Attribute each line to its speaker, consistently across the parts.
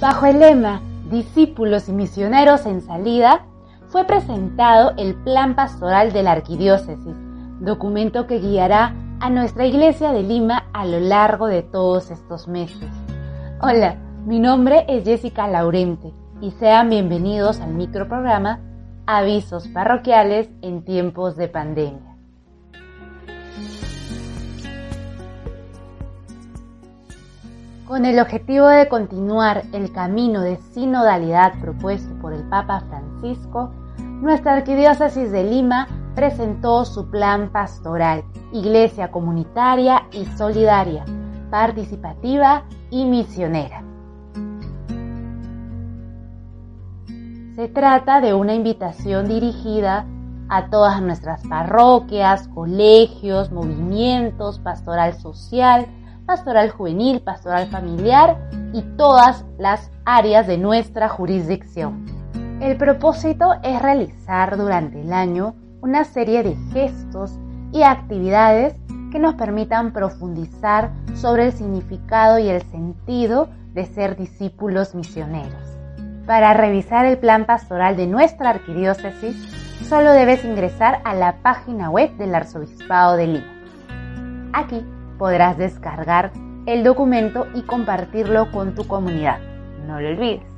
Speaker 1: Bajo el lema Discípulos y Misioneros en Salida, fue presentado el Plan Pastoral de la Arquidiócesis, documento que guiará a nuestra iglesia de Lima a lo largo de todos estos meses. Hola, mi nombre es Jessica Laurente y sean bienvenidos al microprograma Avisos parroquiales en tiempos de pandemia. Con el objetivo de continuar el camino de sinodalidad propuesto por el Papa Francisco, nuestra Arquidiócesis de Lima presentó su plan pastoral, Iglesia comunitaria y solidaria, participativa y misionera. Se trata de una invitación dirigida a todas nuestras parroquias, colegios, movimientos, pastoral social, pastoral juvenil, pastoral familiar y todas las áreas de nuestra jurisdicción. El propósito es realizar durante el año una serie de gestos y actividades que nos permitan profundizar sobre el significado y el sentido de ser discípulos misioneros. Para revisar el plan pastoral de nuestra arquidiócesis, solo debes ingresar a la página web del Arzobispado de Lima. Aquí podrás descargar el documento y compartirlo con tu comunidad. No lo olvides.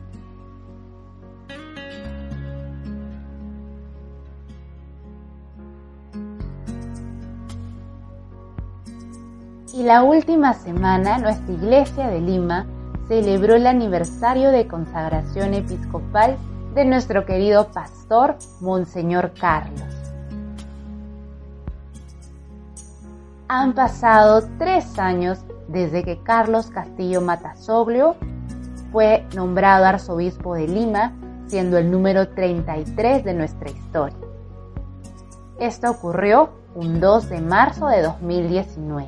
Speaker 1: Y la última semana nuestra iglesia de Lima celebró el aniversario de consagración episcopal de nuestro querido pastor, Monseñor Carlos. Han pasado tres años desde que Carlos Castillo Matasoglio fue nombrado arzobispo de Lima, siendo el número 33 de nuestra historia. Esto ocurrió un 2 de marzo de 2019.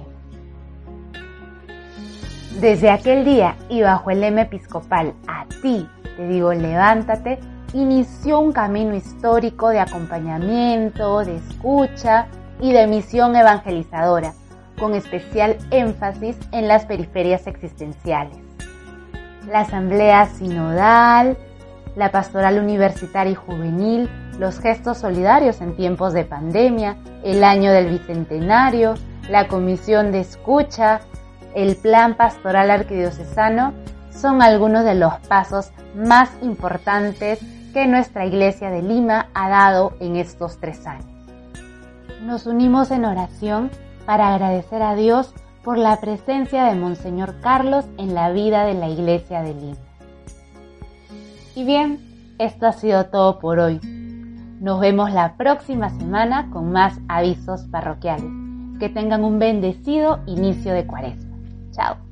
Speaker 1: Desde aquel día y bajo el lema episcopal A ti te digo levántate, inició un camino histórico de acompañamiento, de escucha y de misión evangelizadora, con especial énfasis en las periferias existenciales. La asamblea sinodal, la pastoral universitaria y juvenil, los gestos solidarios en tiempos de pandemia, el año del bicentenario, la comisión de escucha, el plan pastoral arquidiocesano son algunos de los pasos más importantes que nuestra iglesia de Lima ha dado en estos tres años nos unimos en oración para agradecer a Dios por la presencia de Monseñor Carlos en la vida de la Iglesia de Lima. Y bien, esto ha sido todo por hoy. Nos vemos la próxima semana con más avisos parroquiales. Que tengan un bendecido inicio de cuaresma. Chao.